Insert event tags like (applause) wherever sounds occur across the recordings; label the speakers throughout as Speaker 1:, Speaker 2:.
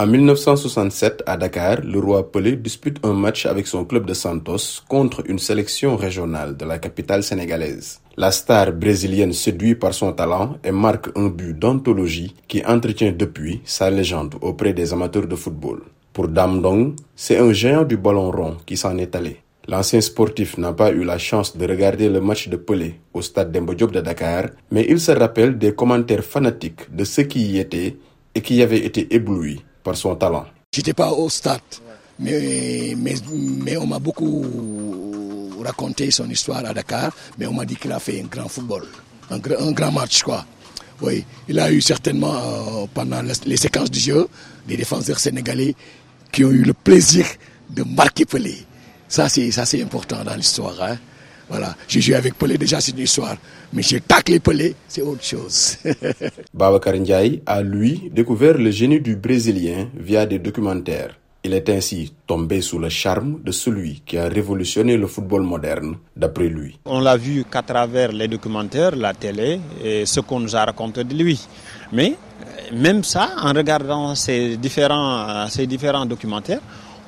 Speaker 1: En 1967, à Dakar, le roi Pelé dispute un match avec son club de Santos contre une sélection régionale de la capitale sénégalaise. La star brésilienne séduit par son talent et marque un but d'anthologie qui entretient depuis sa légende auprès des amateurs de football. Pour Dam Dong, c'est un géant du ballon rond qui s'en est allé. L'ancien sportif n'a pas eu la chance de regarder le match de Pelé au stade Demba Diop de Dakar, mais il se rappelle des commentaires fanatiques de ceux qui y étaient et qui avaient été éblouis par son talent.
Speaker 2: J'étais pas au stade, mais, mais, mais on m'a beaucoup raconté son histoire à Dakar, mais on m'a dit qu'il a fait un grand football, un, grand match quoi. Il a eu certainement euh, pendant les séquences du jeu des défenseurs sénégalais qui ont eu le plaisir de marquer Pelé. Ça c'est ça c'est important dans l'histoire. Hein. Voilà, j'ai joué avec Pelé déjà c'est une histoire, mais j'ai taclé Pelé, c'est autre chose. (laughs)
Speaker 1: Babacar Ndiaye a lui découvert le génie du Brésilien via des documentaires. Il est ainsi tombé sous le charme de celui qui a révolutionné le football moderne, d'après lui.
Speaker 3: On l'a vu qu'à travers les documentaires, la télé et ce qu'on nous a raconté de lui. Mais même ça, en regardant ces différents, ces différents documentaires,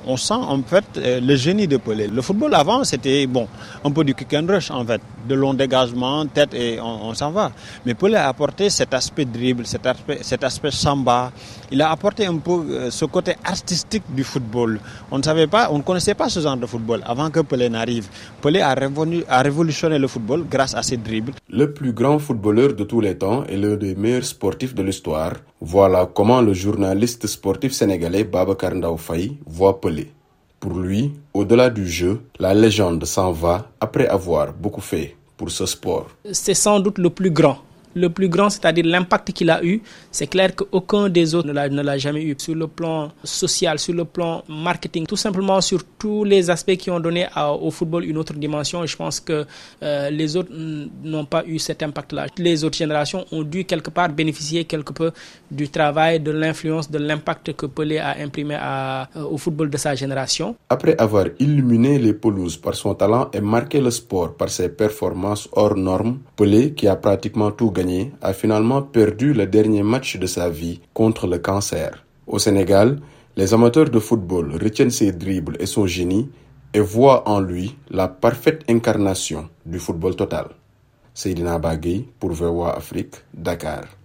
Speaker 3: on sent en fait le génie de Pelé. Le football avant, c'était bon, un peu du kick and rush en fait, de long dégagement, tête et on, on s'en va. Mais Pelé a apporté cet aspect dribble, cet aspect, cet aspect samba. Il a apporté un peu ce côté artistique du football. On ne savait pas, on ne connaissait pas ce genre de football avant que Pelé n'arrive. Pelé a, révolu, a révolutionné le football grâce à ses dribbles.
Speaker 1: Le plus grand footballeur de tous les temps et l'un des meilleurs sportifs de l'histoire. Voilà comment le journaliste sportif sénégalais Babacar Ndao Faye voit Pelé. Pour lui, au-delà du jeu, la légende s'en va après avoir beaucoup fait pour ce sport.
Speaker 4: C'est sans doute le plus grand. Le plus grand, c'est-à-dire l'impact qu'il a eu, c'est clair qu'aucun des autres ne l'a jamais eu. Sur le plan social, sur le plan marketing, tout simplement sur tous les aspects qui ont donné au football une autre dimension. Je pense que euh, les autres n'ont pas eu cet impact-là. Les autres générations ont dû quelque part bénéficier quelque peu du travail, de l'influence, de l'impact que Pelé a imprimé à, au football de sa génération.
Speaker 1: Après avoir illuminé les pelouses par son talent et marqué le sport par ses performances hors normes, Pelé, qui a pratiquement tout gagné, a finalement perdu le dernier match de sa vie contre le cancer. Au Sénégal, les amateurs de football retiennent ses dribbles et son génie et voient en lui la parfaite incarnation du football total. Seydina Bagui pour VOA Afrique, Dakar.